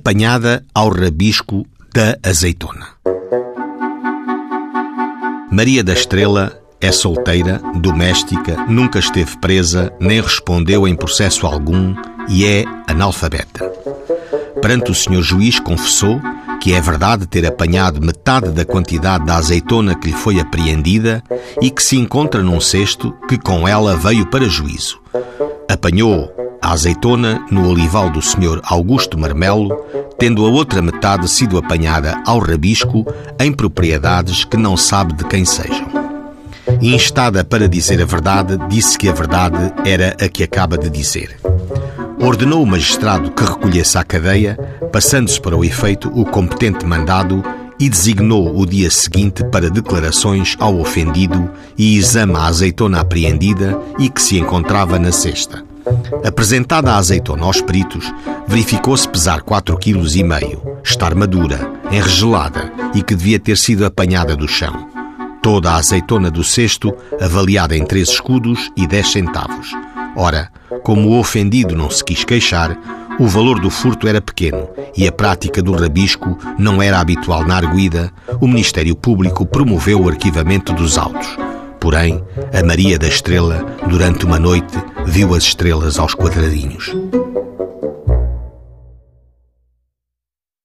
apanhada ao rabisco da azeitona. Maria da Estrela é solteira, doméstica, nunca esteve presa, nem respondeu em processo algum e é analfabeta. Perante o senhor juiz, confessou que é verdade ter apanhado metade da quantidade da azeitona que lhe foi apreendida e que se encontra num cesto que com ela veio para juízo. Apanhou a azeitona no olival do senhor Augusto Marmelo, tendo a outra metade sido apanhada ao rabisco em propriedades que não sabe de quem sejam. Instada para dizer a verdade, disse que a verdade era a que acaba de dizer ordenou o magistrado que recolhesse à cadeia, passando-se para o efeito o competente mandado e designou o dia seguinte para declarações ao ofendido e exame à azeitona apreendida e que se encontrava na cesta. Apresentada a azeitona aos peritos, verificou-se pesar 4,5 kg, estar madura, enregelada e que devia ter sido apanhada do chão. Toda a azeitona do cesto avaliada em 3 escudos e 10 centavos. Ora, como o ofendido não se quis queixar, o valor do furto era pequeno e a prática do rabisco não era habitual na arguida, o Ministério Público promoveu o arquivamento dos autos. Porém, a Maria da Estrela, durante uma noite, viu as estrelas aos quadradinhos.